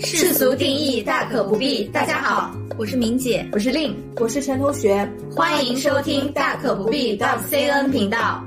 世俗定义大可不必。大家好，我是明姐，我是令，我是陈同学，欢迎收听大可不必 .cn 频道。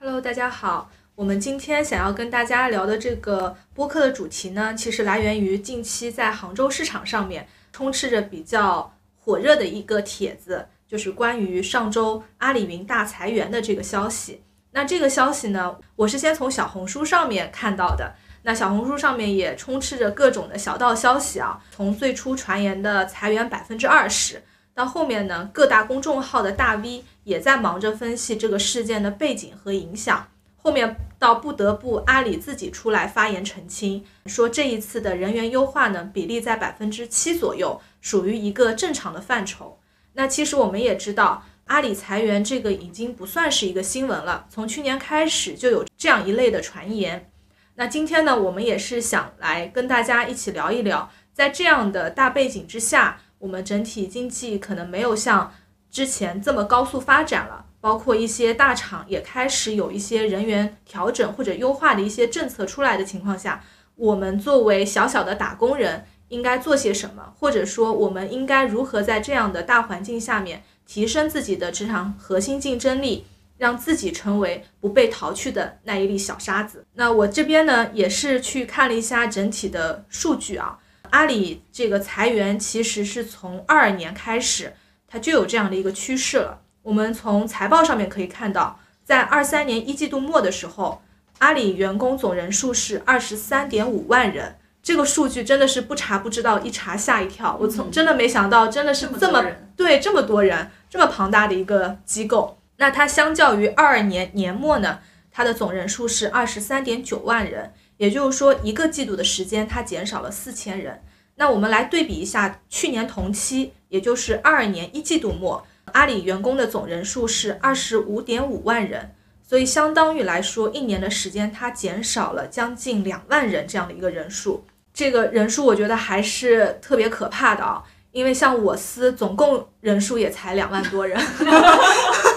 Hello，大家好。我们今天想要跟大家聊的这个播客的主题呢，其实来源于近期在杭州市场上面充斥着比较火热的一个帖子，就是关于上周阿里云大裁员的这个消息。那这个消息呢，我是先从小红书上面看到的。那小红书上面也充斥着各种的小道消息啊，从最初传言的裁员百分之二十，到后面呢，各大公众号的大 V 也在忙着分析这个事件的背景和影响。后面到不得不阿里自己出来发言澄清，说这一次的人员优化呢，比例在百分之七左右，属于一个正常的范畴。那其实我们也知道，阿里裁员这个已经不算是一个新闻了，从去年开始就有这样一类的传言。那今天呢，我们也是想来跟大家一起聊一聊，在这样的大背景之下，我们整体经济可能没有像之前这么高速发展了。包括一些大厂也开始有一些人员调整或者优化的一些政策出来的情况下，我们作为小小的打工人应该做些什么，或者说我们应该如何在这样的大环境下面提升自己的职场核心竞争力，让自己成为不被淘去的那一粒小沙子。那我这边呢也是去看了一下整体的数据啊，阿里这个裁员其实是从二二年开始，它就有这样的一个趋势了。我们从财报上面可以看到，在二三年一季度末的时候，阿里员工总人数是二十三点五万人。这个数据真的是不查不知道，一查吓一跳。我从真的没想到，真的是这么对这么多人，这么庞大的一个机构。那它相较于二二年年末呢，它的总人数是二十三点九万人，也就是说一个季度的时间它减少了四千人。那我们来对比一下去年同期，也就是二二年一季度末。阿里员工的总人数是二十五点五万人，所以相当于来说，一年的时间它减少了将近两万人这样的一个人数。这个人数我觉得还是特别可怕的啊，因为像我司总共人数也才两万多人，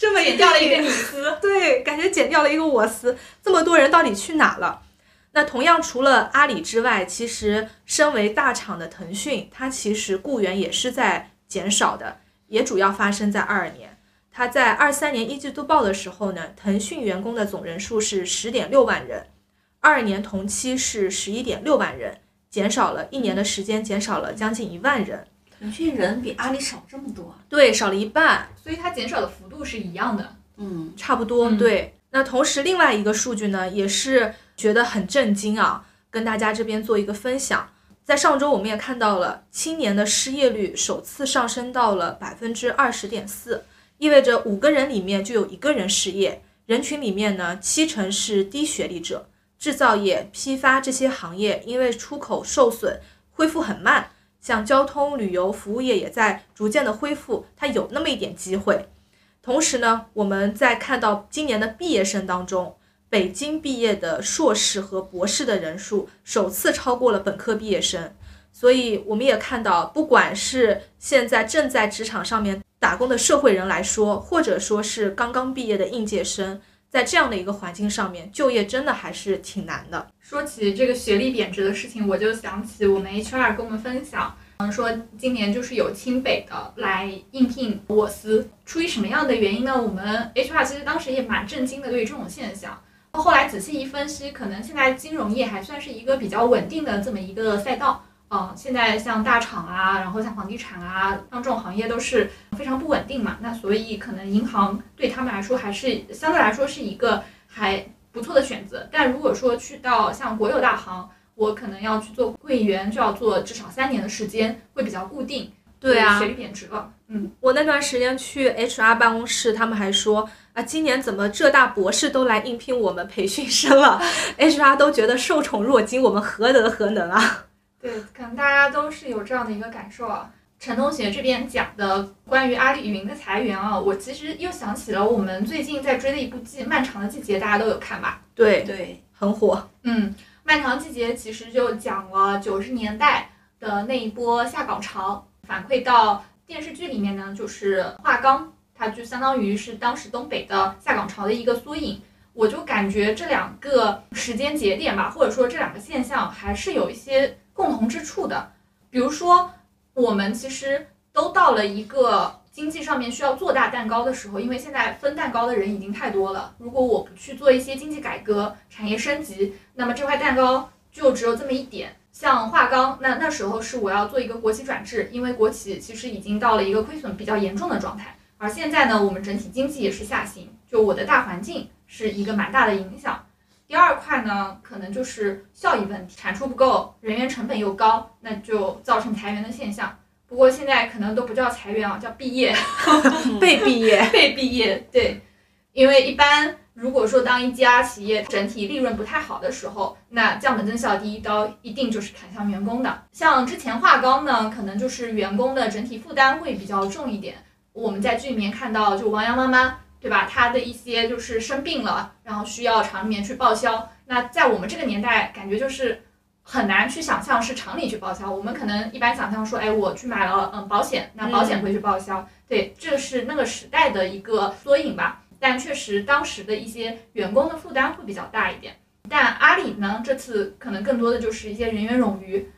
这么减掉了一个你司，对，感觉减掉了一个我司，这么多人到底去哪了？那同样除了阿里之外，其实身为大厂的腾讯，它其实雇员也是在减少的。也主要发生在二二年，它在二三年一季度报的时候呢，腾讯员工的总人数是十点六万人，二二年同期是十一点六万人，减少了一年的时间，减少了将近一万人。腾讯人比阿里少这么多？对，少了一半，所以它减少的幅度是一样的。嗯，差不多。对，那同时另外一个数据呢，也是觉得很震惊啊，跟大家这边做一个分享。在上周，我们也看到了青年的失业率首次上升到了百分之二十点四，意味着五个人里面就有一个人失业。人群里面呢，七成是低学历者。制造业、批发这些行业因为出口受损，恢复很慢。像交通、旅游、服务业也在逐渐的恢复，它有那么一点机会。同时呢，我们在看到今年的毕业生当中。北京毕业的硕士和博士的人数首次超过了本科毕业生，所以我们也看到，不管是现在正在职场上面打工的社会人来说，或者说是刚刚毕业的应届生，在这样的一个环境上面，就业真的还是挺难的。说起这个学历贬值的事情，我就想起我们 HR 跟我们分享，嗯，说今年就是有清北的来应聘我司，出于什么样的原因呢？我们 HR 其实当时也蛮震惊的，对于这种现象。后来仔细一分析，可能现在金融业还算是一个比较稳定的这么一个赛道。嗯，现在像大厂啊，然后像房地产啊，像这种行业都是非常不稳定嘛。那所以可能银行对他们来说还是相对来说是一个还不错的选择。但如果说去到像国有大行，我可能要去做柜员，就要做至少三年的时间，会比较固定。对啊，学历贬值了。嗯，我那段时间去 HR 办公室，他们还说啊，今年怎么浙大博士都来应聘我们培训生了？HR 都觉得受宠若惊，我们何德何能啊？对，可能大家都是有这样的一个感受啊。陈同学这边讲的关于阿里云的裁员啊，我其实又想起了我们最近在追的一部剧《漫长的季节》，大家都有看吧？对对，很火。嗯，《漫长季节》其实就讲了九十年代的那一波下岗潮。反馈到电视剧里面呢，就是华钢，它就相当于是当时东北的下岗潮的一个缩影。我就感觉这两个时间节点吧，或者说这两个现象还是有一些共同之处的。比如说，我们其实都到了一个经济上面需要做大蛋糕的时候，因为现在分蛋糕的人已经太多了。如果我不去做一些经济改革、产业升级，那么这块蛋糕就只有这么一点。像华钢，那那时候是我要做一个国企转制，因为国企其实已经到了一个亏损比较严重的状态。而现在呢，我们整体经济也是下行，就我的大环境是一个蛮大的影响。第二块呢，可能就是效益问题，产出不够，人员成本又高，那就造成裁员的现象。不过现在可能都不叫裁员啊，叫毕业 被毕业，被毕业。对，因为一般如果说当一家企业整体利润不太好的时候，那降本增效第一刀一定就是砍向员工的。像之前华钢呢，可能就是员工的整体负担会比较重一点。我们在剧里面看到，就王阳妈妈，对吧？他的一些就是生病了，然后需要厂里面去报销。那在我们这个年代，感觉就是很难去想象是厂里去报销。我们可能一般想象说，哎，我去买了嗯保险，那保险会去报销。对，这是那个时代的一个缩影吧。但确实当时的一些员工的负担会比较大一点。但阿里呢，这次可能更多的就是一些人员冗余。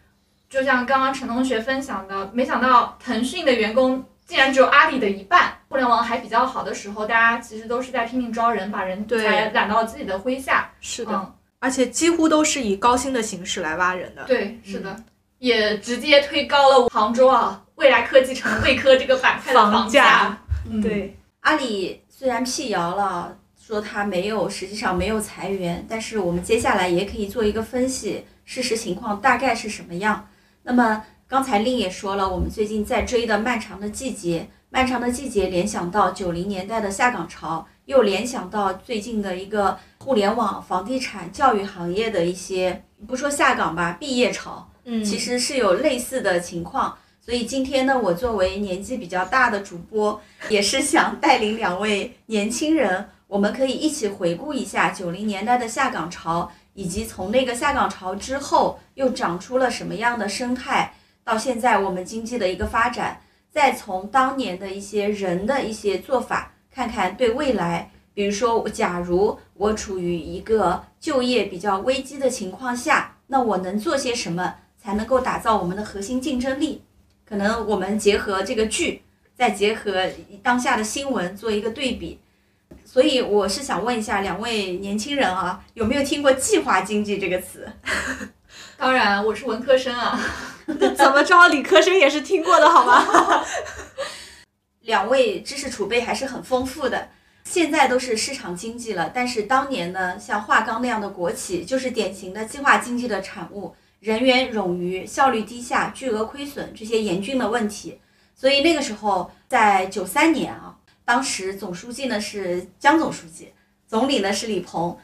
就像刚刚陈同学分享的，没想到腾讯的员工。竟然只有阿里的一半，互联网还比较好的时候，大家其实都是在拼命招人，把人才揽到自己的麾下。是的，而且几乎都是以高薪的形式来挖人的。对，是的，也直接推高了杭州啊未来科技城未科这个板块的房价。对，阿里虽然辟谣了，说它没有，实际上没有裁员，但是我们接下来也可以做一个分析，事实情况大概是什么样。那么。刚才令也说了，我们最近在追的《漫长的季节》，《漫长的季节》联想到九零年代的下岗潮，又联想到最近的一个互联网、房地产、教育行业的一些，不说下岗吧，毕业潮，嗯，其实是有类似的情况。所以今天呢，我作为年纪比较大的主播，也是想带领两位年轻人，我们可以一起回顾一下九零年代的下岗潮，以及从那个下岗潮之后又长出了什么样的生态。到现在，我们经济的一个发展，再从当年的一些人的一些做法，看看对未来，比如说，假如我处于一个就业比较危机的情况下，那我能做些什么才能够打造我们的核心竞争力？可能我们结合这个剧，再结合当下的新闻做一个对比。所以我是想问一下两位年轻人啊，有没有听过计划经济这个词？当然，我是文科生啊。怎么着，理科生也是听过的，好吗？两位知识储备还是很丰富的。现在都是市场经济了，但是当年呢，像华钢那样的国企，就是典型的计划经济的产物，人员冗余、效率低下、巨额亏损这些严峻的问题。所以那个时候，在九三年啊，当时总书记呢是江总书记，总理呢是李鹏。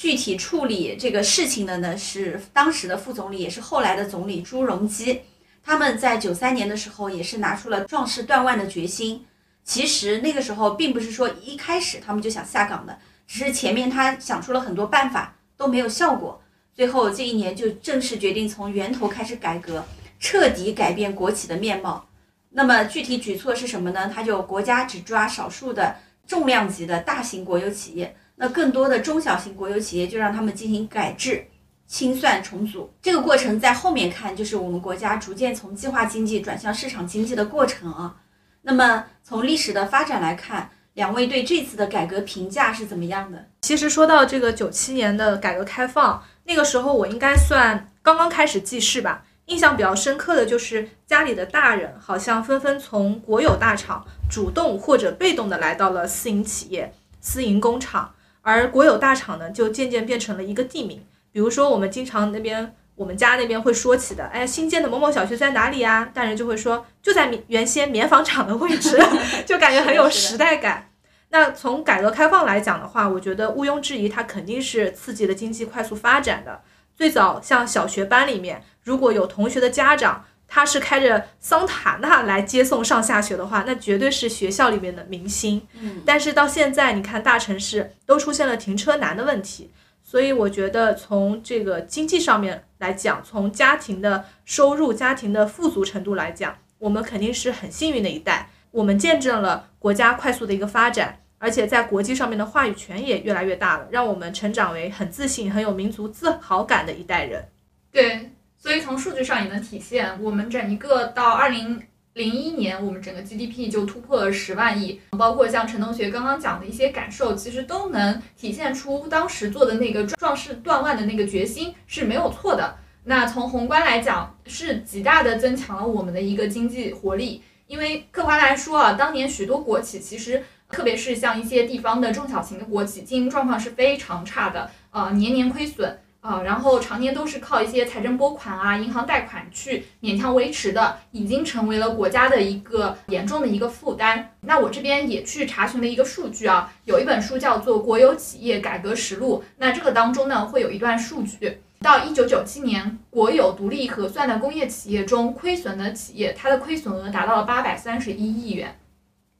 具体处理这个事情的呢，是当时的副总理，也是后来的总理朱镕基。他们在九三年的时候，也是拿出了壮士断腕的决心。其实那个时候，并不是说一开始他们就想下岗的，只是前面他想出了很多办法都没有效果。最后这一年就正式决定从源头开始改革，彻底改变国企的面貌。那么具体举措是什么呢？他就国家只抓少数的重量级的大型国有企业。那更多的中小型国有企业就让他们进行改制、清算、重组，这个过程在后面看就是我们国家逐渐从计划经济转向市场经济的过程啊。那么从历史的发展来看，两位对这次的改革评价是怎么样的？其实说到这个九七年的改革开放，那个时候我应该算刚刚开始记事吧。印象比较深刻的就是家里的大人好像纷纷从国有大厂主动或者被动的来到了私营企业、私营工厂。而国有大厂呢，就渐渐变成了一个地名。比如说，我们经常那边我们家那边会说起的，哎，新建的某某小学在哪里呀？大人就会说，就在原先棉纺厂的位置，就感觉很有时代感。那从改革开放来讲的话，我觉得毋庸置疑，它肯定是刺激了经济快速发展的。最早像小学班里面，如果有同学的家长。他是开着桑塔纳来接送上下学的话，那绝对是学校里面的明星。嗯，但是到现在，你看大城市都出现了停车难的问题，所以我觉得从这个经济上面来讲，从家庭的收入、家庭的富足程度来讲，我们肯定是很幸运的一代。我们见证了国家快速的一个发展，而且在国际上面的话语权也越来越大了，让我们成长为很自信、很有民族自豪感的一代人。对，所以从数据上也能体现，我们整一个到二零零一年，我们整个 GDP 就突破了十万亿，包括像陈同学刚刚讲的一些感受，其实都能体现出当时做的那个壮士断腕的那个决心是没有错的。那从宏观来讲，是极大的增强了我们的一个经济活力。因为客观来说啊，当年许多国企其实，特别是像一些地方的中小型的国企，经营状况是非常差的，呃，年年亏损啊，然后常年都是靠一些财政拨款啊、银行贷款去勉强维持的，已经成为了国家的一个严重的一个负担。那我这边也去查询了一个数据啊，有一本书叫做《国有企业改革实录》，那这个当中呢会有一段数据。到一九九七年，国有独立核算的工业企业中，亏损的企业，它的亏损额达到了八百三十一亿元，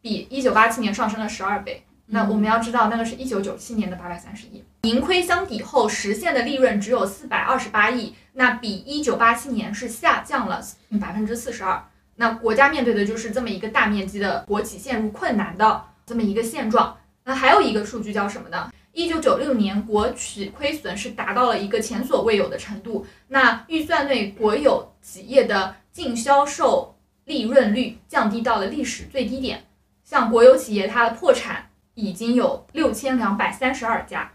比一九八七年上升了十二倍。那我们要知道，那个是一九九七年的八百三十亿，盈亏相抵后实现的利润只有四百二十八亿，那比一九八七年是下降了百分之四十二。那国家面对的就是这么一个大面积的国企陷入困难的这么一个现状。那还有一个数据叫什么呢？一九九六年，国企亏损是达到了一个前所未有的程度。那预算内国有企业的净销售利润率降低到了历史最低点。像国有企业，它的破产已经有六千两百三十二家，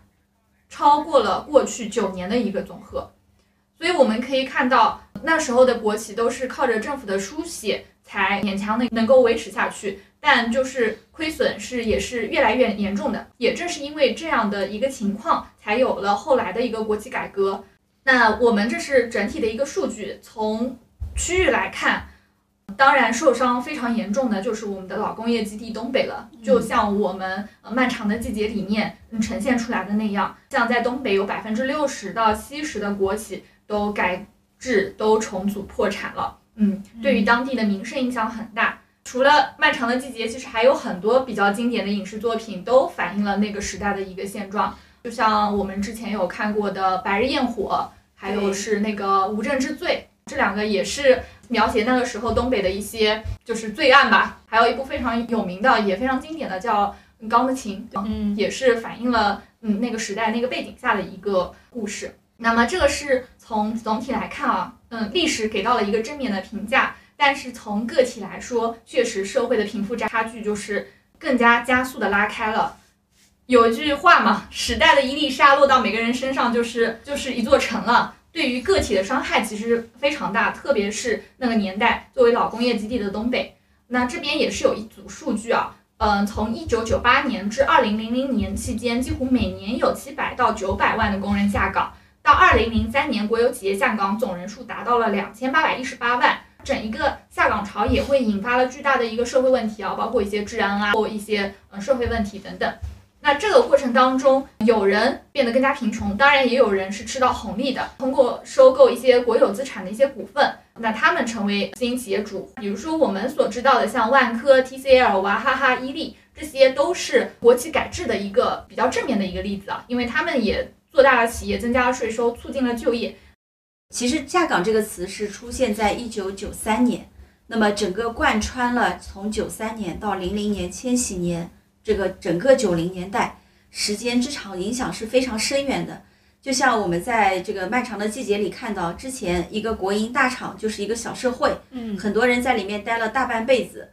超过了过去九年的一个总和。所以我们可以看到，那时候的国企都是靠着政府的输血才勉强的能够维持下去。但就是亏损是也是越来越严重的，也正是因为这样的一个情况，才有了后来的一个国企改革。那我们这是整体的一个数据，从区域来看，当然受伤非常严重的就是我们的老工业基地东北了。就像我们漫长的季节里面呈现出来的那样，像在东北有百分之六十到七十的国企都改制、都重组破产了。嗯，对于当地的民生影响很大。除了漫长的季节，其实还有很多比较经典的影视作品都反映了那个时代的一个现状。就像我们之前有看过的《白日焰火》，还有是那个《无证之罪》，这两个也是描写那个时候东北的一些就是罪案吧。还有一部非常有名的，也非常经典的叫《钢的琴》，嗯，也是反映了嗯那个时代那个背景下的一个故事。那么这个是从总体来看啊，嗯，历史给到了一个正面的评价。但是从个体来说，确实社会的贫富差距就是更加加速的拉开了。有一句话嘛，时代的一粒沙落到每个人身上就是就是一座城了。对于个体的伤害其实非常大，特别是那个年代作为老工业基地的东北。那这边也是有一组数据啊，嗯，从一九九八年至二零零零年期间，几乎每年有七百到九百万的工人下岗。到二零零三年，国有企业下岗总人数达到了两千八百一十八万。整一个下岗潮也会引发了巨大的一个社会问题啊，包括一些治安啊，或一些嗯社会问题等等。那这个过程当中，有人变得更加贫穷，当然也有人是吃到红利的，通过收购一些国有资产的一些股份，那他们成为私营企业主。比如说我们所知道的，像万科、TCL、娃哈哈、伊利，这些都是国企改制的一个比较正面的一个例子啊，因为他们也做大了企业，增加了税收，促进了就业。其实“下岗”这个词是出现在一九九三年，那么整个贯穿了从九三年到零零年、千禧年这个整个九零年代时间之长，影响是非常深远的。就像我们在这个漫长的季节里看到，之前一个国营大厂就是一个小社会，嗯，很多人在里面待了大半辈子，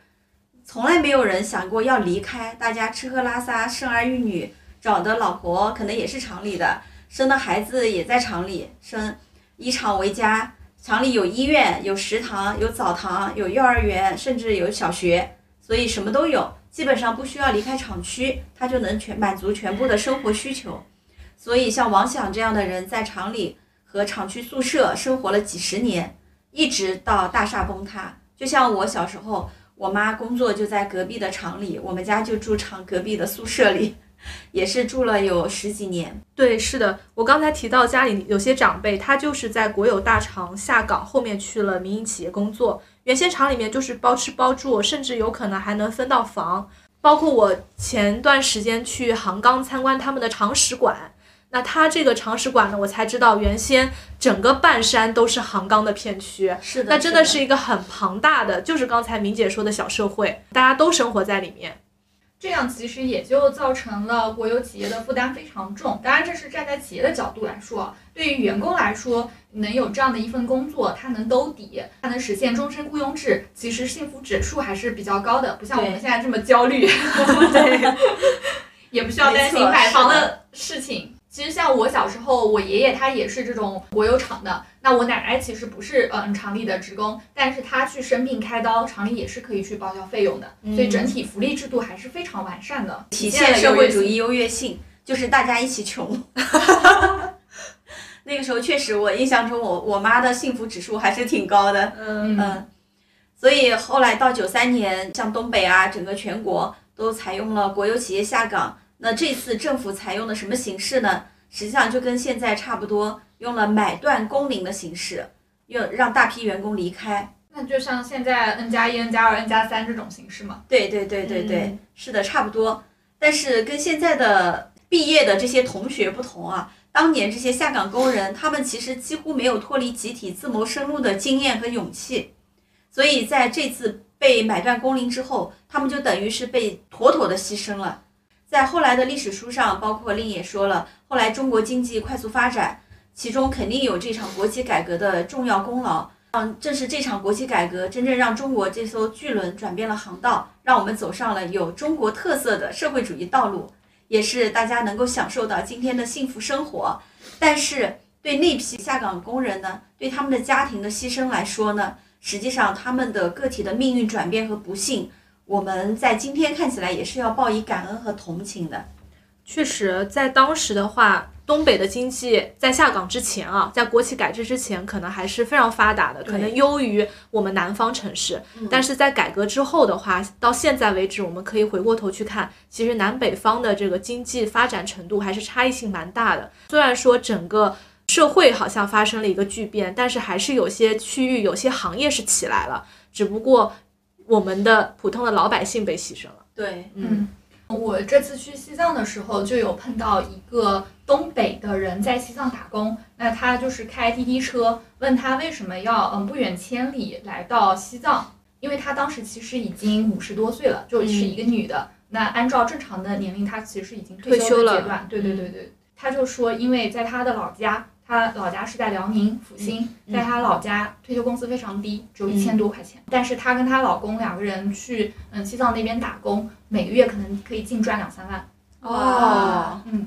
从来没有人想过要离开，大家吃喝拉撒、生儿育女，找的老婆可能也是厂里的，生的孩子也在厂里生。以厂为家，厂里有医院、有食堂、有澡堂、有幼儿园，甚至有小学，所以什么都有，基本上不需要离开厂区，他就能全满足全部的生活需求。所以像王想这样的人，在厂里和厂区宿舍生活了几十年，一直到大厦崩塌。就像我小时候，我妈工作就在隔壁的厂里，我们家就住厂隔壁的宿舍里。也是住了有十几年。对，是的，我刚才提到家里有些长辈，他就是在国有大厂下岗，后面去了民营企业工作。原先厂里面就是包吃包住，甚至有可能还能分到房。包括我前段时间去杭钢参观他们的厂史馆，那他这个厂史馆呢，我才知道原先整个半山都是杭钢的片区。是的，那真的是一个很庞大的，就是刚才明姐说的小社会，大家都生活在里面。这样其实也就造成了国有企业的负担非常重。当然，这是站在企业的角度来说，对于员工来说，能有这样的一份工作，他能兜底，他能实现终身雇佣制，其实幸福指数还是比较高的，不像我们现在这么焦虑，对，也不需要担心买房的事情。其实像我小时候，我爷爷他也是这种国有厂的。那我奶奶其实不是嗯厂里的职工，但是她去生病开刀，厂里也是可以去报销费用的。所以整体福利制度还是非常完善的，体现社会主义优越性，就是大家一起穷。那个时候确实，我印象中我我妈的幸福指数还是挺高的。嗯嗯，所以后来到九三年，像东北啊，整个全国都采用了国有企业下岗。那这次政府采用的什么形式呢？实际上就跟现在差不多，用了买断工龄的形式，用让大批员工离开。那就像现在 N 加一、N 加二、N 加三这种形式吗？对对对对对，嗯是的，差不多。但是跟现在的毕业的这些同学不同啊，当年这些下岗工人，他们其实几乎没有脱离集体自谋生路的经验和勇气，所以在这次被买断工龄之后，他们就等于是被妥妥的牺牲了。在后来的历史书上，包括令也说了，后来中国经济快速发展，其中肯定有这场国企改革的重要功劳。嗯，正是这场国企改革，真正让中国这艘巨轮转变了航道，让我们走上了有中国特色的社会主义道路，也是大家能够享受到今天的幸福生活。但是对那批下岗工人呢，对他们的家庭的牺牲来说呢，实际上他们的个体的命运转变和不幸，我们在今天看起来也是要报以感恩和同情的。确实，在当时的话，东北的经济在下岗之前啊，在国企改制之前，可能还是非常发达的，可能优于我们南方城市。但是在改革之后的话，到现在为止，我们可以回过头去看，其实南北方的这个经济发展程度还是差异性蛮大的。虽然说整个社会好像发生了一个巨变，但是还是有些区域、有些行业是起来了，只不过我们的普通的老百姓被牺牲了。对，嗯，我这次去西藏的时候，就有碰到一个东北的人在西藏打工。那他就是开滴滴车，问他为什么要嗯不远千里来到西藏，因为他当时其实已经五十多岁了，就是一个女的。那按照正常的年龄，她其实已经退退休了的阶段。对对对对，他就说，因为在他的老家。他老家是在辽宁阜新，在他老家退休工资非常低，只有一千多块钱。但是她跟她老公两个人去嗯西藏那边打工，每个月可能可以净赚两三万。哦，嗯，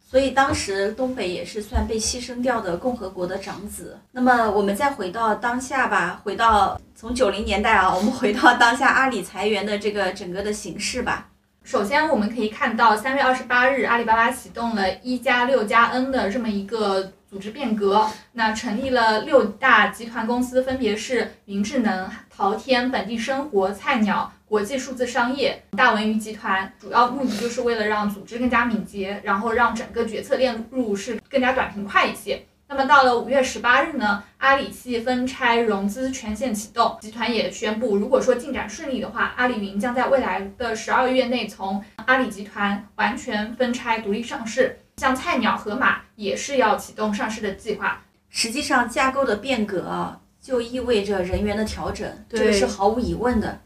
所以当时东北也是算被牺牲掉的共和国的长子。那么我们再回到当下吧，回到从九零年代啊，我们回到当下阿里裁员的这个整个的形势吧。首先我们可以看到，三月二十八日，阿里巴巴启动了一加六加 N 的这么一个组织变革，那成立了六大集团公司，分别是云智能、淘天、本地生活、菜鸟、国际数字商业、大文娱集团。主要目的就是为了让组织更加敏捷，然后让整个决策链路是更加短平快一些。那么到了五月十八日呢，阿里系分拆融资全线启动，集团也宣布，如果说进展顺利的话，阿里云将在未来的十二月内从阿里集团完全分拆独立上市。像菜鸟、盒马也是要启动上市的计划。实际上，架构的变革啊，就意味着人员的调整，这个是毫无疑问的，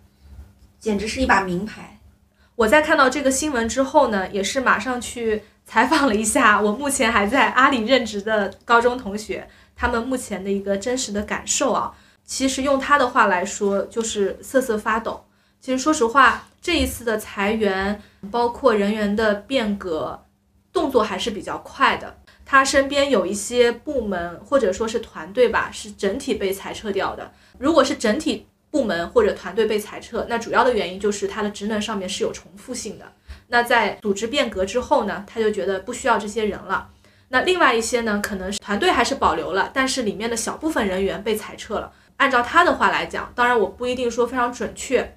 简直是一把名牌。我在看到这个新闻之后呢，也是马上去采访了一下我目前还在阿里任职的高中同学，他们目前的一个真实的感受啊。其实用他的话来说，就是瑟瑟发抖。其实说实话，这一次的裁员，包括人员的变革，动作还是比较快的。他身边有一些部门或者说是团队吧，是整体被裁撤掉的。如果是整体部门或者团队被裁撤，那主要的原因就是它的职能上面是有重复性的。那在组织变革之后呢，他就觉得不需要这些人了。那另外一些呢，可能是团队还是保留了，但是里面的小部分人员被裁撤了。按照他的话来讲，当然我不一定说非常准确，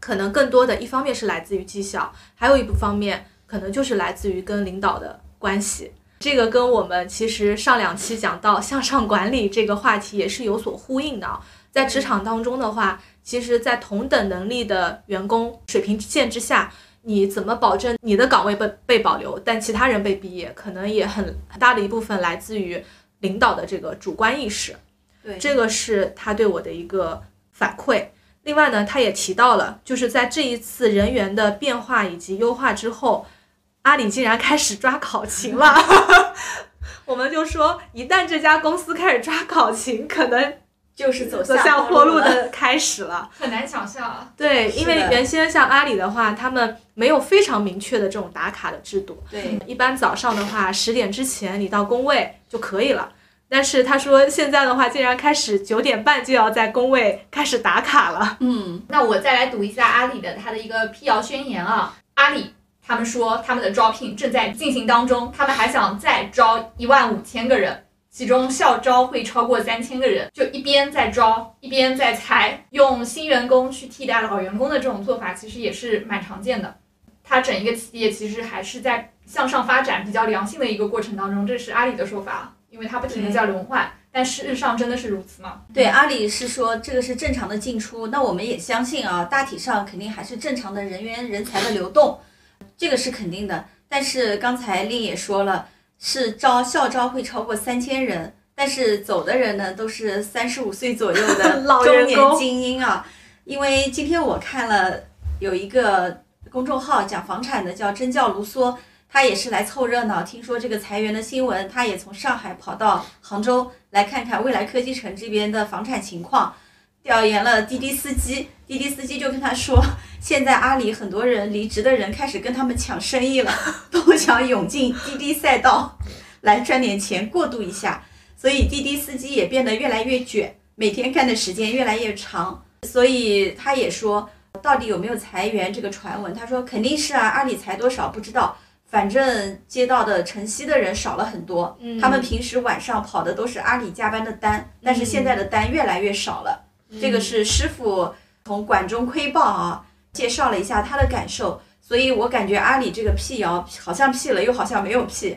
可能更多的一方面是来自于绩效，还有一部方面可能就是来自于跟领导的关系。这个跟我们其实上两期讲到向上管理这个话题也是有所呼应的啊。在职场当中的话，其实，在同等能力的员工水平线之下，你怎么保证你的岗位被被保留，但其他人被毕业，可能也很很大的一部分来自于领导的这个主观意识。对，这个是他对我的一个反馈。另外呢，他也提到了，就是在这一次人员的变化以及优化之后，阿里竟然开始抓考勤了。我们就说，一旦这家公司开始抓考勤，可能就是走走下坡路的开始了。很难想象啊。对，因为原先像阿里的话，他们没有非常明确的这种打卡的制度。对，一般早上的话，十点之前你到工位就可以了。但是他说现在的话，竟然开始九点半就要在工位开始打卡了。嗯，那我再来读一下阿里的它的一个辟谣宣言啊。阿里他们说他们的招聘正在进行当中，他们还想再招一万五千个人，其中校招会超过三千个人。就一边在招，一边在裁，用新员工去替代老员工的这种做法，其实也是蛮常见的。它整一个企业其实还是在向上发展、比较良性的一个过程当中，这是阿里的说法，因为它不停的在轮换。但事实上真的是如此吗？对，阿里是说这个是正常的进出，那我们也相信啊，大体上肯定还是正常的人员人才的流动，这个是肯定的。但是刚才令也说了，是招校招会超过三千人，但是走的人呢都是三十五岁左右的 老中年精英啊。因为今天我看了有一个公众号讲房产的，叫真教卢梭，他也是来凑热闹。听说这个裁员的新闻，他也从上海跑到杭州来看看未来科技城这边的房产情况，调研了滴滴司机，滴滴司机就跟他说，现在阿里很多人离职的人开始跟他们抢生意了，都想涌进滴滴赛道来赚点钱过渡一下，所以滴滴司机也变得越来越卷，每天干的时间越来越长，所以他也说。到底有没有裁员这个传闻？他说肯定是啊，阿里裁多少不知道，反正接到的晨曦的人少了很多。嗯他们平时晚上跑的都是阿里加班的单，但是现在的单越来越少了。这个是师傅从管中窥豹啊，介绍了一下他的感受。所以我感觉阿里这个辟谣好像辟了，又好像没有辟。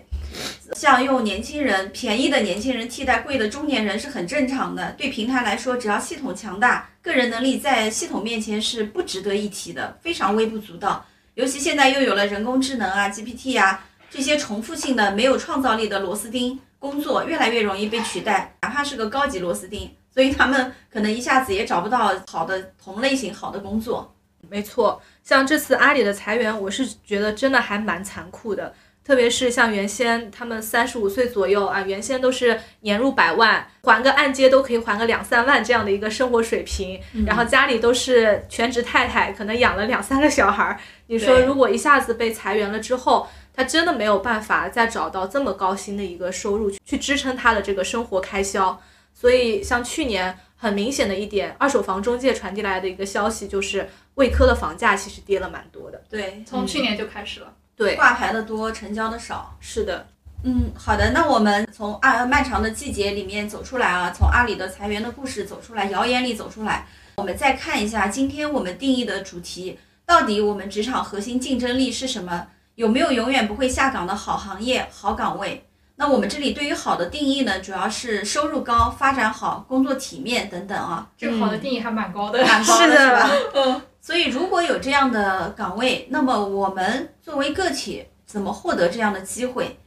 像用年轻人便宜的年轻人替代贵的中年人是很正常的。对平台来说，只要系统强大，个人能力在系统面前是不值得一提的，非常微不足道。尤其现在又有了人工智能啊、GPT 啊这些重复性的、没有创造力的螺丝钉工作，越来越容易被取代，哪怕是个高级螺丝钉，所以他们可能一下子也找不到好的同类型好的工作。没错，像这次阿里的裁员，我是觉得真的还蛮残酷的。特别是像原先他们三十五岁左右啊，原先都是年入百万，还个按揭都可以还个两三万这样的一个生活水平，然后家里都是全职太太，可能养了两三个小孩儿。你说如果一下子被裁员了之后，他真的没有办法再找到这么高薪的一个收入去去支撑他的这个生活开销。所以像去年很明显的一点，二手房中介传递来的一个消息就是，魏科的房价其实跌了蛮多的。对，从去年就开始了。对，挂牌的多，成交的少。是的，嗯，好的，那我们从啊漫长的季节里面走出来啊，从阿里的裁员的故事走出来，谣言里走出来，我们再看一下今天我们定义的主题，到底我们职场核心竞争力是什么？有没有永远不会下岗的好行业、好岗位？那我们这里对于好的定义呢，主要是收入高、发展好、工作体面等等啊，这个好的定义还蛮高的。蛮高是的的是吧？嗯，所以如果有这样的岗位，那么我们作为个体怎么获得这样的机会？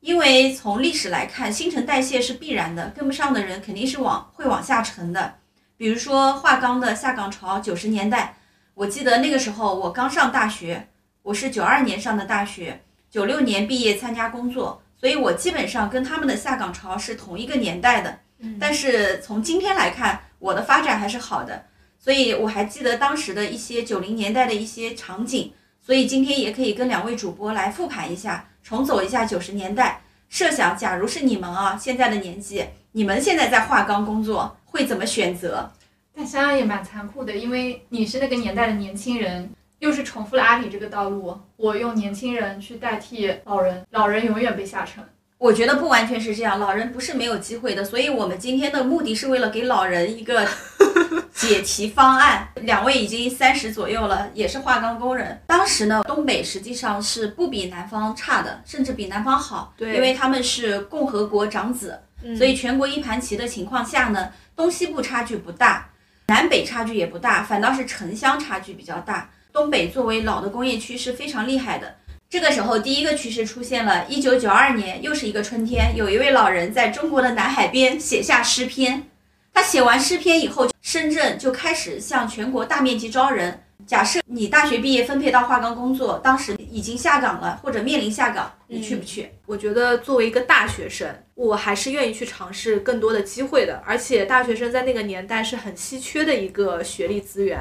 因为从历史来看，新陈代谢是必然的，跟不上的人肯定是往会往下沉的。比如说化钢的下岗潮，九十年代，我记得那个时候我刚上大学，我是九二年上的大学，九六年毕业参加工作，所以我基本上跟他们的下岗潮是同一个年代的。但是从今天来看，我的发展还是好的。所以我还记得当时的一些九零年代的一些场景，所以今天也可以跟两位主播来复盘一下，重走一下九十年代。设想，假如是你们啊，现在的年纪，你们现在在化钢工作，会怎么选择？但想想也蛮残酷的，因为你是那个年代的年轻人，又是重复了阿里这个道路，我用年轻人去代替老人，老人永远被下沉。我觉得不完全是这样，老人不是没有机会的，所以我们今天的目的是为了给老人一个 解题方案。两位已经三十左右了，也是化钢工人。当时呢，东北实际上是不比南方差的，甚至比南方好，因为他们是共和国长子，所以全国一盘棋的情况下呢，东西部差距不大，南北差距也不大，反倒是城乡差距比较大。东北作为老的工业区是非常厉害的。这个时候，第一个趋势出现了。一九九二年，又是一个春天，有一位老人在中国的南海边写下诗篇。他写完诗篇以后，深圳就开始向全国大面积招人。假设你大学毕业分配到化钢工作，当时已经下岗了或者面临下岗，你去不去？我觉得作为一个大学生，我还是愿意去尝试更多的机会的。而且大学生在那个年代是很稀缺的一个学历资源，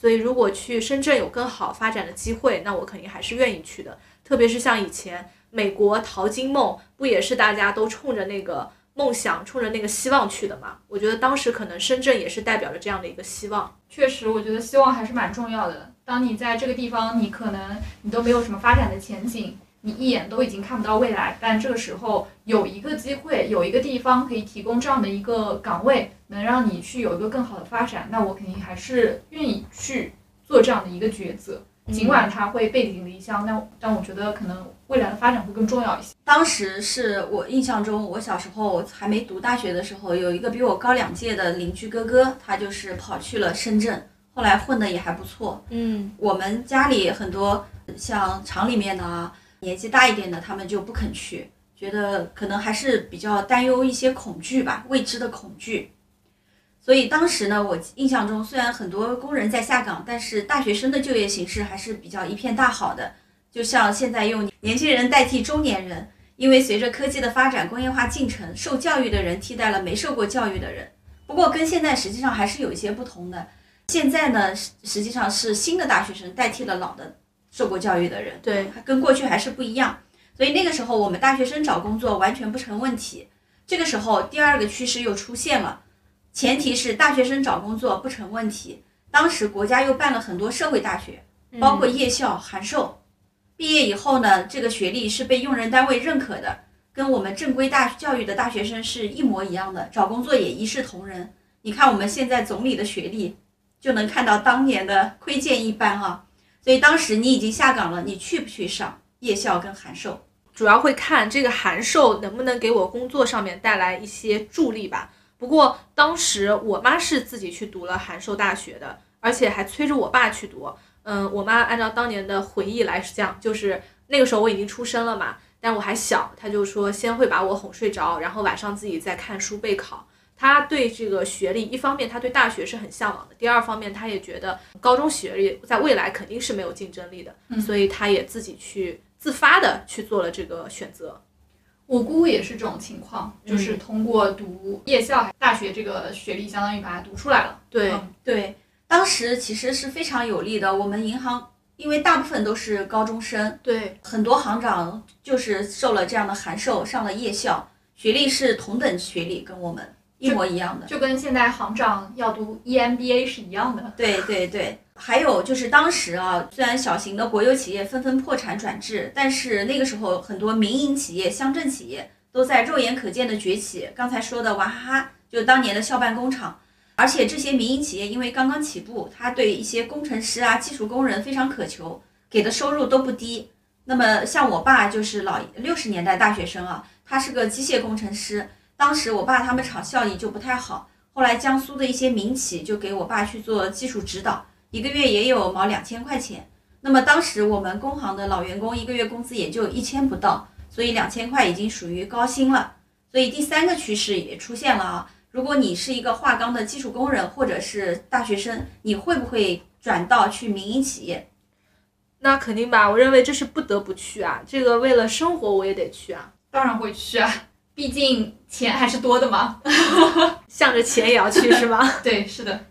所以如果去深圳有更好发展的机会，那我肯定还是愿意去的。特别是像以前美国淘金梦，不也是大家都冲着那个梦想、冲着那个希望去的嘛？我觉得当时可能深圳也是代表着这样的一个希望。确实，我觉得希望还是蛮重要的。当你在这个地方，你可能你都没有什么发展的前景，你一眼都已经看不到未来。但这个时候有一个机会，有一个地方可以提供这样的一个岗位，能让你去有一个更好的发展，那我肯定还是愿意去做这样的一个抉择。尽管它会背井离乡，但但我觉得可能未来的发展会更重要一些。当时是我印象中，我小时候还没读大学的时候，有一个比我高两届的邻居哥哥，他就是跑去了深圳，后来混的也还不错。嗯，我们家里很多像厂里面的啊，年纪大一点的，他们就不肯去，觉得可能还是比较担忧一些恐惧吧，未知的恐惧。所以当时呢，我印象中虽然很多工人在下岗，但是大学生的就业形势还是比较一片大好的。就像现在用年轻人代替中年人，因为随着科技的发展、工业化进程，受教育的人替代了没受过教育的人。不过跟现在实际上还是有一些不同的。现在呢，实实际上是新的大学生代替了老的受过教育的人，对，跟过去还是不一样。所以那个时候我们大学生找工作完全不成问题。这个时候第二个趋势又出现了。前提是大学生找工作不成问题。当时国家又办了很多社会大学，包括夜校、函授。毕业以后呢，这个学历是被用人单位认可的，跟我们正规大教育的大学生是一模一样的，找工作也一视同仁。你看我们现在总理的学历，就能看到当年的窥见一斑啊。所以当时你已经下岗了，你去不去上夜校跟函授？主要会看这个函授能不能给我工作上面带来一些助力吧。不过当时我妈是自己去读了函授大学的，而且还催着我爸去读。嗯，我妈按照当年的回忆来讲，就是那个时候我已经出生了嘛，但我还小，她就说先会把我哄睡着，然后晚上自己再看书备考。她对这个学历，一方面她对大学是很向往的，第二方面她也觉得高中学历在未来肯定是没有竞争力的，所以她也自己去自发的去做了这个选择。我姑姑也是这种情况，就是通过读夜校、大学这个学历，相当于把它读出来了。对对，当时其实是非常有利的。我们银行因为大部分都是高中生，对，很多行长就是受了这样的函授，上了夜校，学历是同等学历，跟我们一模一样的，就跟现在行长要读 EMBA 是一样的。对对对。还有就是当时啊，虽然小型的国有企业纷纷破产转制，但是那个时候很多民营企业、乡镇企业都在肉眼可见的崛起。刚才说的娃哈哈，就当年的校办工厂，而且这些民营企业因为刚刚起步，他对一些工程师啊、技术工人非常渴求，给的收入都不低。那么像我爸就是老六十年代大学生啊，他是个机械工程师。当时我爸他们厂效益就不太好，后来江苏的一些民企就给我爸去做技术指导。一个月也有毛两千块钱，那么当时我们工行的老员工一个月工资也就一千不到，所以两千块已经属于高薪了。所以第三个趋势也出现了啊，如果你是一个化钢的技术工人或者是大学生，你会不会转到去民营企业？那肯定吧，我认为这是不得不去啊，这个为了生活我也得去啊，当然会去啊，毕竟钱还是多的嘛，向着钱也要去是吗？对，是的。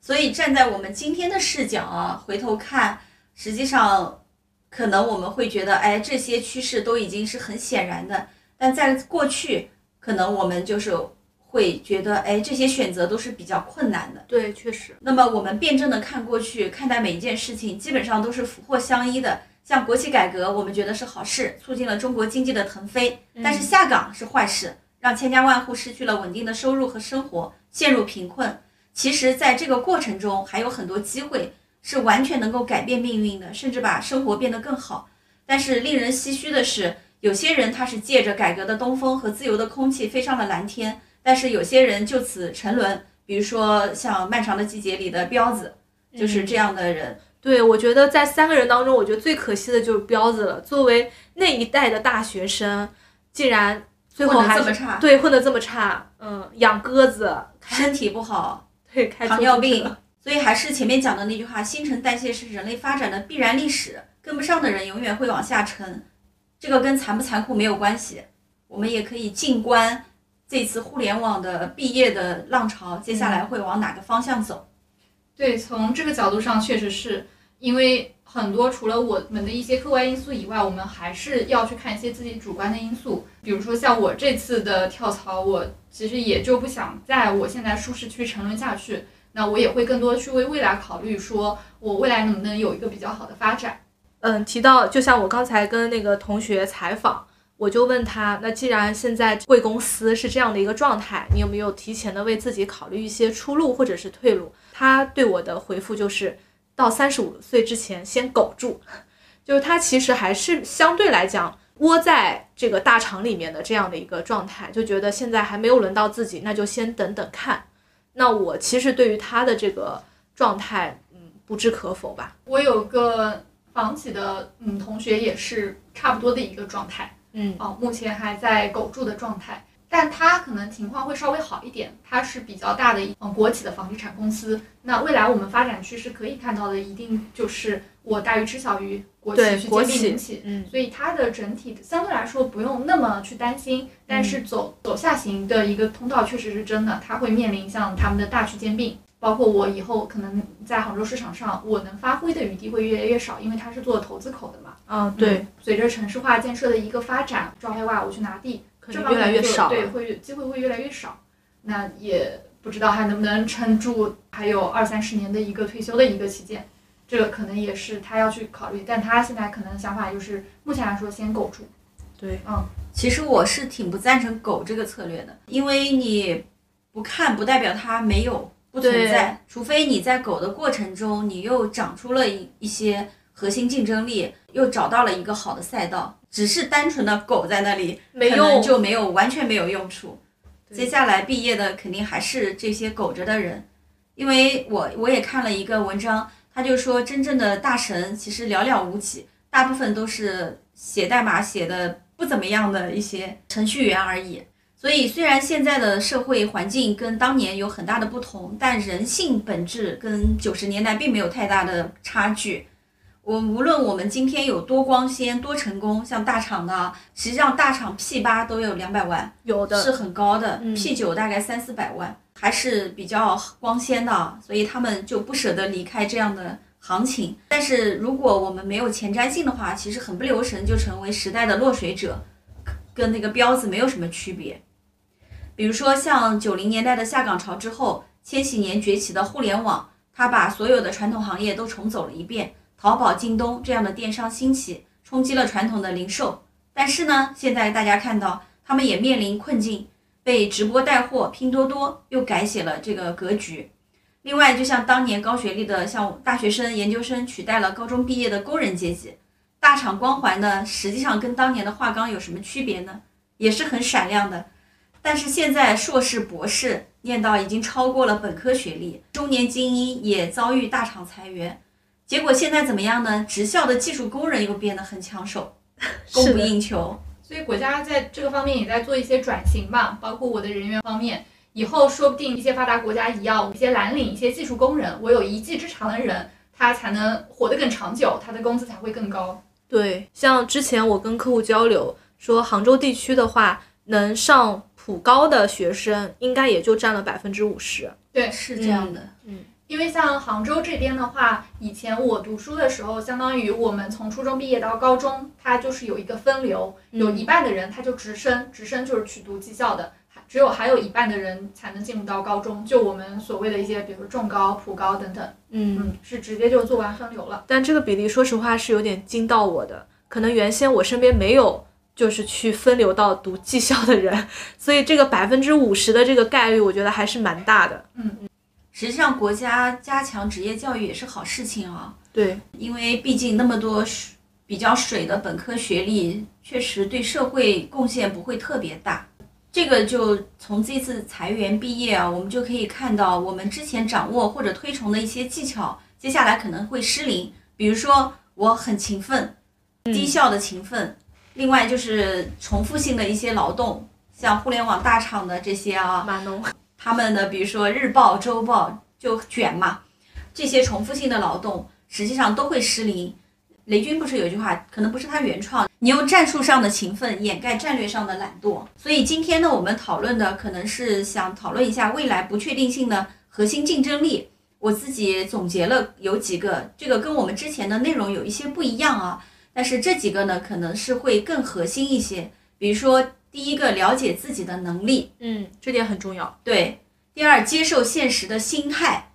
所以站在我们今天的视角啊，回头看，实际上可能我们会觉得，哎，这些趋势都已经是很显然的。但在过去，可能我们就是会觉得，哎，这些选择都是比较困难的。对，确实。那么我们辩证的看过去，看待每一件事情，基本上都是福祸相依的。像国企改革，我们觉得是好事，促进了中国经济的腾飞。但是下岗是坏事，让千家万户失去了稳定的收入和生活，陷入贫困。其实，在这个过程中，还有很多机会是完全能够改变命运的，甚至把生活变得更好。但是，令人唏嘘的是，有些人他是借着改革的东风和自由的空气飞上了蓝天，但是有些人就此沉沦。比如说，像《漫长的季节》里的彪子，就是这样的人。对，我觉得在三个人当中，我觉得最可惜的就是彪子了。作为那一代的大学生，竟然最后还是这么差，对混得这么差，嗯，养鸽子，身体不好，对，开糖尿病，所以还是前面讲的那句话，新陈代谢是人类发展的必然历史，跟不上的人永远会往下沉。这个跟残不残酷没有关系，我们也可以静观这次互联网的毕业的浪潮，接下来会往哪个方向走。对，从这个角度上，确实是因为很多除了我们的一些客观因素以外，我们还是要去看一些自己主观的因素。比如说像我这次的跳槽，我其实也就不想在我现在舒适区沉沦下去，那我也会更多去为未来考虑，说我未来能不能有一个比较好的发展。嗯，提到就像我刚才跟那个同学采访，我就问他，那既然现在贵公司是这样的一个状态，你有没有提前的为自己考虑一些出路或者是退路？他对我的回复就是，到三十五岁之前先苟住，就是他其实还是相对来讲窝在这个大厂里面的这样的一个状态，就觉得现在还没有轮到自己，那就先等等看。那我其实对于他的这个状态，嗯，不置可否吧。我有个房企的嗯同学也是差不多的一个状态，嗯哦，目前还在苟住的状态，但它可能情况会稍微好一点，它是比较大的一嗯国企的房地产公司。那未来我们发展趋势可以看到的，一定就是我大于吃小于国企去兼并民企。嗯所以它的整体相对来说不用那么去担心，但是走走下行的一个通道确实是真的，它会面临像他们的大区兼并，包括我以后可能在杭州市场上我能发挥的余地会越来越少，因为它是做投资口的嘛。嗯，对，嗯，随着城市化建设的一个发展，招黑外我去拿地，这方面就越少。对，会机会会越来越少。那也不知道还能不能撑住，还有二三十年的一个退休的一个期间，这个可能也是他要去考虑。但他现在可能想法就是，目前来说先苟住。对，嗯，其实我是挺不赞成苟这个策略的，因为你不看不代表它没有不存在，除非你在苟的过程中，你又长出了一一些核心竞争力，又找到了一个好的赛道，只是单纯的苟在那里，没可能用就没有完全没有用处。接下来毕业的肯定还是这些苟着的人，因为我我也看了一个文章，他就说真正的大神其实寥寥无几，大部分都是写代码写的不怎么样的一些程序员而已。所以虽然现在的社会环境跟当年有很大的不同，但人性本质跟九十年代并没有太大的差距。我无论我们今天有多光鲜、多成功，像大厂的，实际上大厂 P 八都有两百万，有的是很高的、嗯 p 九大概三四百万，还是比较光鲜的，所以他们就不舍得离开这样的行情。但是如果我们没有前瞻性的话，其实很不留神就成为时代的落水者，跟那个彪子没有什么区别。比如说像九零年代的下岗潮之后，千禧年崛起的互联网，它把所有的传统行业都重走了一遍。淘宝、京东这样的电商兴起，冲击了传统的零售。但是呢，现在大家看到，他们也面临困境，被直播带货、拼多多又改写了这个格局。另外，就像当年高学历的像大学生、研究生取代了高中毕业的工人阶级，大厂光环呢，实际上跟当年的画钢有什么区别呢？也是很闪亮的。但是现在硕士、博士念到已经超过了本科学历，中年精英也遭遇大厂裁员。结果现在怎么样呢？职校的技术工人又变得很抢手，供不应求。所以国家在这个方面也在做一些转型吧，包括我的人员方面，以后说不定一些发达国家一样，一些蓝领、一些技术工人，我有一技之长的人，他才能活得更长久，他的工资才会更高。对，像之前我跟客户交流说，杭州地区的话，能上普高的学生应该也就占了百分之五十。对，是这样的，因为像杭州这边的话，以前我读书的时候，相当于我们从初中毕业到高中，它就是有一个分流，有一半的人他就直升，直升就是去读技校的，还只有还有一半的人才能进入到高中，就我们所谓的一些，比如说重高、普高等等，嗯，嗯，是直接就做完分流了。但这个比例说实话是有点惊到我的，可能原先我身边没有就是去分流到读技校的人，所以这个百分之五十的这个概率，我觉得还是蛮大的。实际上国家加强职业教育也是好事情啊，对，因为毕竟那么多水比较水的本科学历，确实对社会贡献不会特别大。这个就从这次裁员毕业啊，我们就可以看到，我们之前掌握或者推崇的一些技巧，接下来可能会失灵。比如说，我很勤奋，低效的勤奋，另外就是重复性的一些劳动，像互联网大厂的这些啊，码农，他们的比如说日报、周报就卷嘛，这些重复性的劳动实际上都会失灵。雷军不是有句话，可能不是他原创，你用战术上的勤奋掩盖战略上的懒惰。所以今天呢，我们讨论的可能是想讨论一下未来不确定性的核心竞争力。我自己总结了有几个，这个跟我们之前的内容有一些不一样啊，但是这几个呢，可能是会更核心一些。比如说，第一个，了解自己的能力，嗯，这点很重要。对；第二，接受现实的心态；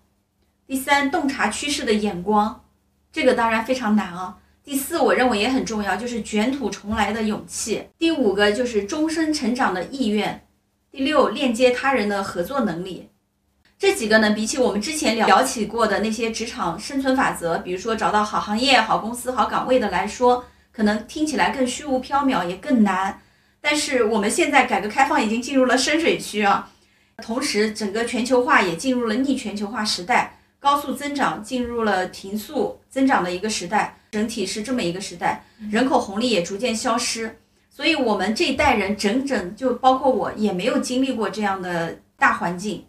第三，洞察趋势的眼光。这个当然非常难啊。第四，我认为也很重要，就是卷土重来的勇气。第五个就是终身成长的意愿。第六，链接他人的合作能力。这几个呢，比起我们之前聊聊起过的那些职场生存法则，比如说找到好行业、好公司、好岗位的来说，可能听起来更虚无缥缈，也更难。但是我们现在改革开放已经进入了深水区啊，同时整个全球化也进入了逆全球化时代。高速增长进入了停速增长的一个时代，整体是这么一个时代，人口红利也逐渐消失，所以我们这一代人整整就包括我也没有经历过这样的大环境。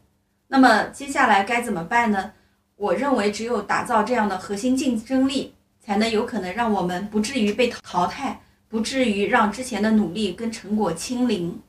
那么接下来该怎么办呢？我认为只有打造这样的核心竞争力，才能有可能让我们不至于被淘汰，不至于让之前的努力跟成果清零。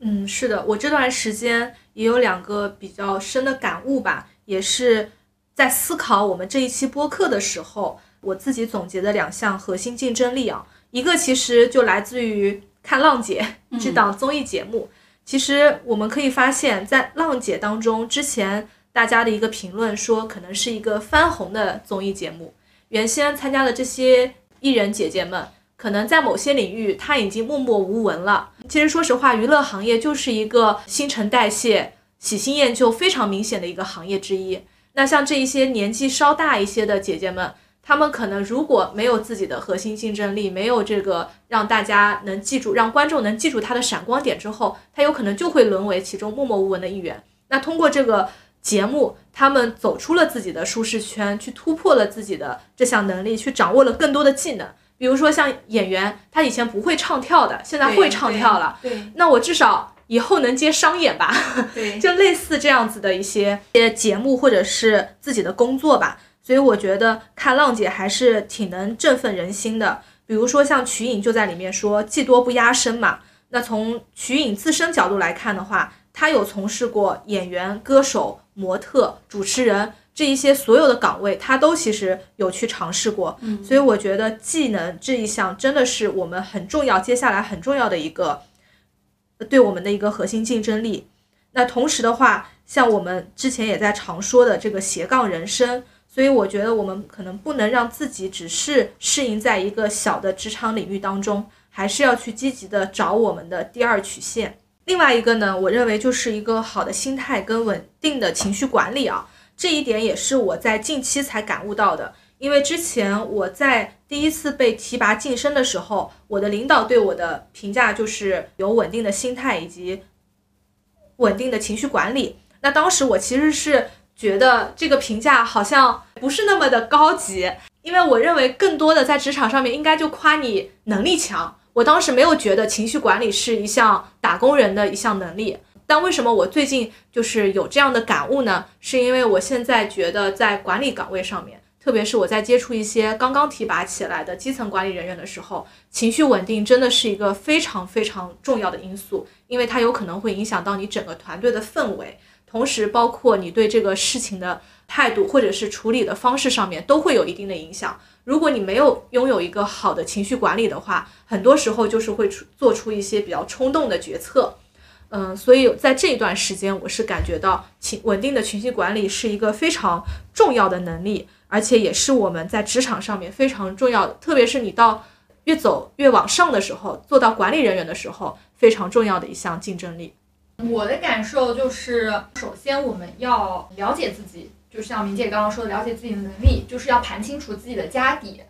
嗯，是的，我这段时间也有两个比较深的感悟吧，也是。在思考我们这一期播客的时候，我自己总结的两项核心竞争力啊，一个其实就来自于看《浪姐》这档综艺节目。其实我们可以发现，在《浪姐》当中，之前大家的一个评论说，可能是一个翻红的综艺节目。原先参加的这些艺人姐姐们，可能在某些领域他已经默默无闻了。其实说实话，娱乐行业就是一个新陈代谢、喜新厌旧非常明显的一个行业之一。那像这一些年纪稍大一些的姐姐们，她们可能如果没有自己的核心竞争力，没有这个让大家能记住、让观众能记住她的闪光点之后，她有可能就会沦为其中默默无闻的一员。那通过这个节目，她们走出了自己的舒适圈，去突破了自己的这项能力，去掌握了更多的技能。比如说像演员，他以前不会唱跳的，现在会唱跳了。对，那我至少。以后能接商演吧？对，就类似这样子的一些些节目或者是自己的工作吧。所以我觉得看浪姐还是挺能振奋人心的。比如说像瞿颖就在里面说“技多不压身”嘛。那从瞿颖自身角度来看的话，她有从事过演员、歌手、模特、主持人这一些所有的岗位，他都其实有去尝试过。嗯，所以我觉得技能这一项真的是我们很重要，接下来很重要的一个。对我们的一个核心竞争力。那同时的话，像我们之前也在常说的这个斜杠人生，所以我觉得我们可能不能让自己只是适应在一个小的职场领域当中，还是要去积极的找我们的第二曲线。另外一个呢，我认为就是一个好的心态跟稳定的情绪管理啊，这一点也是我在近期才感悟到的。因为之前我在第一次被提拔晋升的时候，我的领导对我的评价就是有稳定的心态以及稳定的情绪管理。那当时我其实是觉得这个评价好像不是那么的高级，因为我认为更多的在职场上面应该就夸你能力强。我当时没有觉得情绪管理是一项打工人的一项能力。但为什么我最近就是有这样的感悟呢？是因为我现在觉得在管理岗位上面。特别是我在接触一些刚刚提拔起来的基层管理人员的时候，情绪稳定真的是一个非常非常重要的因素，因为它有可能会影响到你整个团队的氛围，同时包括你对这个事情的态度或者是处理的方式上面都会有一定的影响。如果你没有拥有一个好的情绪管理的话，很多时候就是会出做出一些比较冲动的决策。嗯，所以在这一段时间，我是感觉到情稳定的情绪管理是一个非常重要的能力。而且也是我们在职场上面非常重要的，特别是你到越走越往上的时候，做到管理人员的时候，非常重要的一项竞争力。我的感受就是，首先我们要了解自己，就像明姐刚刚说的，了解自己的能力，就是要盘清楚自己的家底。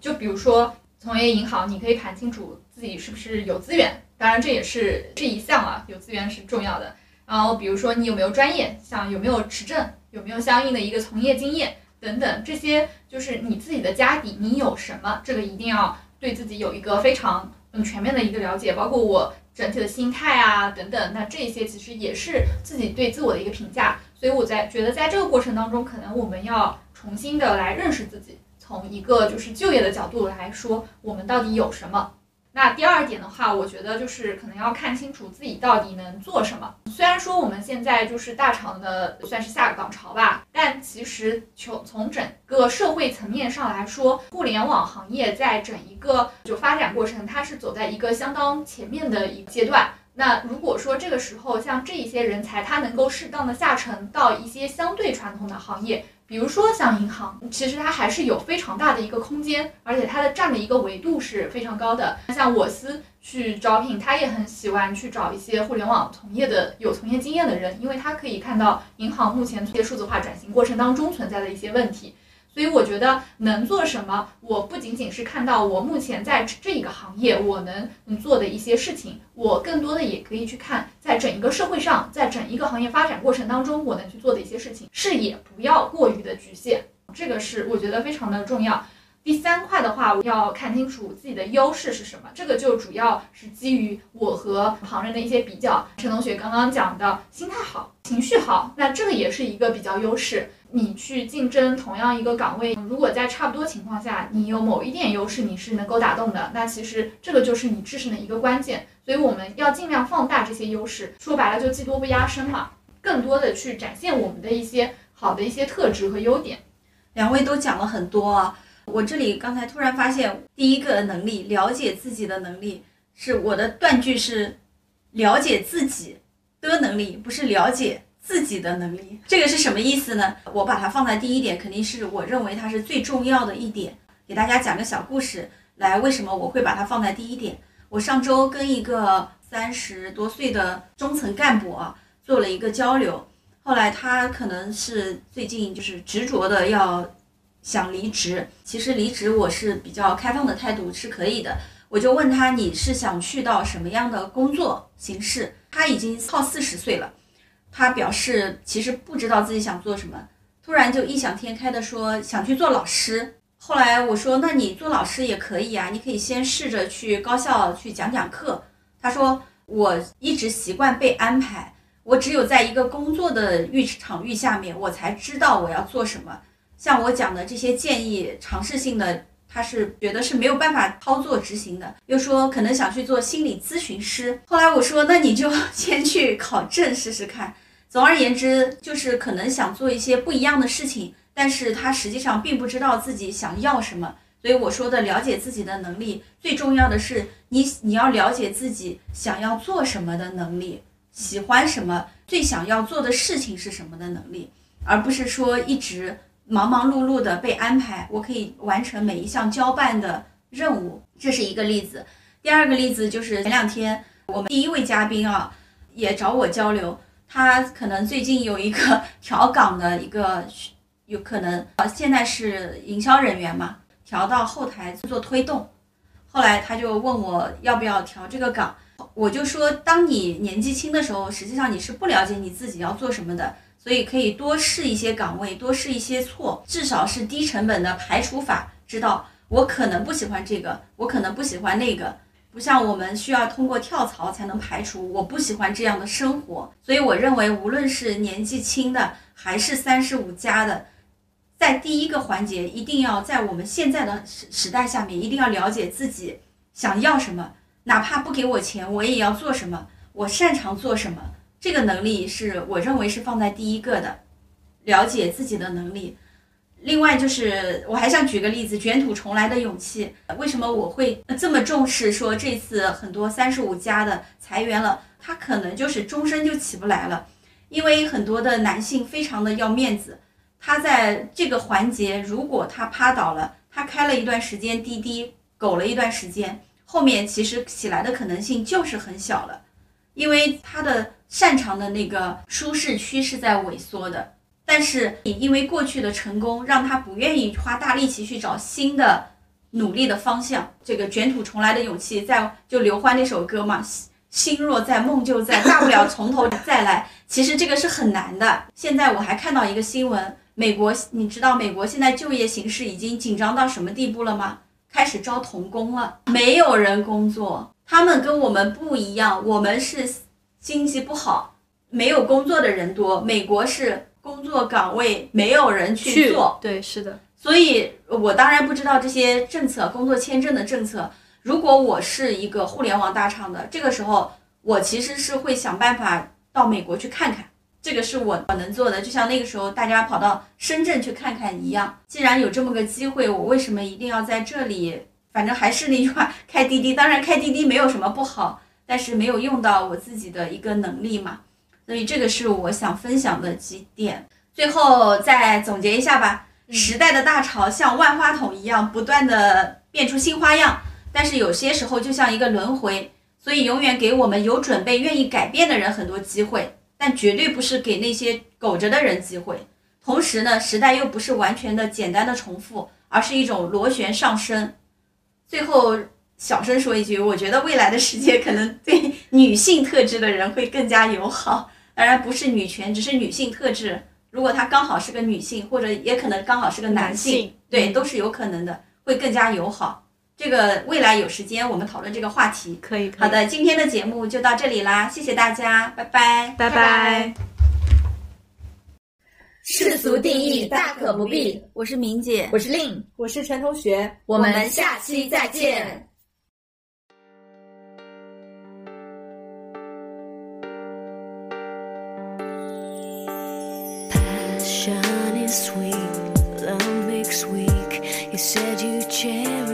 就比如说从业银行，你可以盘清楚自己是不是有资源，当然这也是这一项啊，有资源是重要的。然后比如说你有没有专业，像有没有持证，有没有相应的一个从业经验。等等，这些就是你自己的家底，你有什么？这个一定要对自己有一个非常嗯全面的一个了解，包括我整体的心态啊等等。那这些其实也是自己对自我的一个评价。所以我在觉得在这个过程当中，可能我们要重新的来认识自己，从一个就是就业的角度来说，我们到底有什么。那第二点的话，我觉得就是可能要看清楚自己到底能做什么。虽然说我们现在就是大厂的算是下岗潮吧，但其实从从整个社会层面上来说，互联网行业在整一个就发展过程，它是走在一个相当前面的一个阶段。那如果说这个时候像这一些人才，他能够适当的下沉到一些相对传统的行业。比如说像银行，其实它还是有非常大的一个空间，而且它的占的一个维度是非常高的。像我司去招聘，他也很喜欢去找一些互联网从业的有从业经验的人，因为他可以看到银行目前在数字化转型过程当中存在的一些问题。所以我觉得能做什么，我不仅仅是看到我目前在这一个行业我能做的一些事情，我更多的也可以去看，在整一个社会上，在整一个行业发展过程当中，我能去做的一些事情，视野不要过于的局限，这个是我觉得非常的重要。第三块的话，要看清楚自己的优势是什么，这个就主要是基于我和旁人的一些比较。陈同学刚刚讲的心态好，情绪好，那这个也是一个比较优势。你去竞争同样一个岗位，如果在差不多情况下，你有某一点优势，你是能够打动的，那其实这个就是你制胜的一个关键。所以我们要尽量放大这些优势，说白了就技多不压身嘛，更多的去展现我们的一些好的一些特质和优点。两位都讲了很多啊，我这里刚才突然发现，第一个能力，了解自己的能力，是我的断句是了解自己的能力，不是了解。自己的能力，这个是什么意思呢？我把它放在第一点，肯定是我认为它是最重要的一点。给大家讲个小故事，来，为什么我会把它放在第一点？我上周跟一个三十多岁的中层干部啊做了一个交流，后来他可能是最近就是执着的要想离职。其实离职我是比较开放的态度，是可以的。我就问他，你是想去到什么样的工作形式？他已经靠四十岁了。他表示其实不知道自己想做什么，突然就异想天开的说想去做老师。后来我说，那你做老师也可以啊，你可以先试着去高校去讲讲课。他说我一直习惯被安排，我只有在一个工作的域场域下面，我才知道我要做什么。像我讲的这些建议，尝试性的，他是觉得是没有办法操作执行的。又说可能想去做心理咨询师。后来我说，那你就 先去考证试试看。总而言之，就是可能想做一些不一样的事情，但是他实际上并不知道自己想要什么。所以我说的了解自己的能力，最重要的是你你要了解自己想要做什么的能力，喜欢什么，最想要做的事情是什么的能力，而不是说一直忙忙碌碌的被安排，我可以完成每一项交办的任务。这是一个例子。第二个例子就是前两天我们第一位嘉宾啊，也找我交流。他可能最近有一个调岗的一个，有可能呃现在是营销人员嘛，调到后台做推动。后来他就问我要不要调这个岗，我就说，当你年纪轻的时候，实际上你是不了解你自己要做什么的，所以可以多试一些岗位，多试一些错，至少是低成本的排除法，知道我可能不喜欢这个，我可能不喜欢那个。不像我们需要通过跳槽才能排除，我不喜欢这样的生活，所以我认为无论是年纪轻的还是三十五加的，在第一个环节一定要在我们现在的时时代下面，一定要了解自己想要什么，哪怕不给我钱，我也要做什么，我擅长做什么，这个能力是我认为是放在第一个的，了解自己的能力。另外就是，我还想举个例子，卷土重来的勇气。为什么我会这么重视？说这次很多三十五加的裁员了，他可能就是终身就起不来了。因为很多的男性非常的要面子，他在这个环节如果他趴倒了，他开了一段时间滴滴，苟了一段时间，后面其实起来的可能性就是很小了，因为他的擅长的那个舒适区是在萎缩的。但是你因为过去的成功，让他不愿意花大力气去找新的努力的方向。这个卷土重来的勇气，在就刘欢那首歌嘛，心若在，梦就在，大不了从头再来。其实这个是很难的。现在我还看到一个新闻，美国，你知道美国现在就业形势已经紧张到什么地步了吗？开始招童工了，没有人工作。他们跟我们不一样，我们是经济不好，没有工作的人多。美国是工作岗位没有人去做，对，是的。所以我当然不知道这些政策，工作签证的政策。如果我是一个互联网大厂的，这个时候我其实是会想办法到美国去看看，这个是我我能做的。就像那个时候大家跑到深圳去看看一样。既然有这么个机会，我为什么一定要在这里？反正还是那句话，开滴滴，当然开滴滴没有什么不好，但是没有用到我自己的一个能力嘛。所以这个是我想分享的几点。最后再总结一下吧。时代的大潮像万花筒一样不断的变出新花样，但是有些时候就像一个轮回，所以永远给我们有准备、愿意改变的人很多机会，但绝对不是给那些苟着的人机会。同时呢，时代又不是完全的简单的重复，而是一种螺旋上升。最后小声说一句，我觉得未来的世界可能对女性特质的人会更加友好，当然不是女权，只是女性特质。如果她刚好是个女性，或者也可能刚好是个男性，对，都是有可能的，会更加友好。这个未来有时间我们讨论这个话题，可以。好的，今天的节目就到这里啦，谢谢大家，拜拜，拜拜。世俗定义大可不必，我是明姐，我是令，我是陈同学，我们下期再见。Passion is sweet, love makes weak. You said you cherished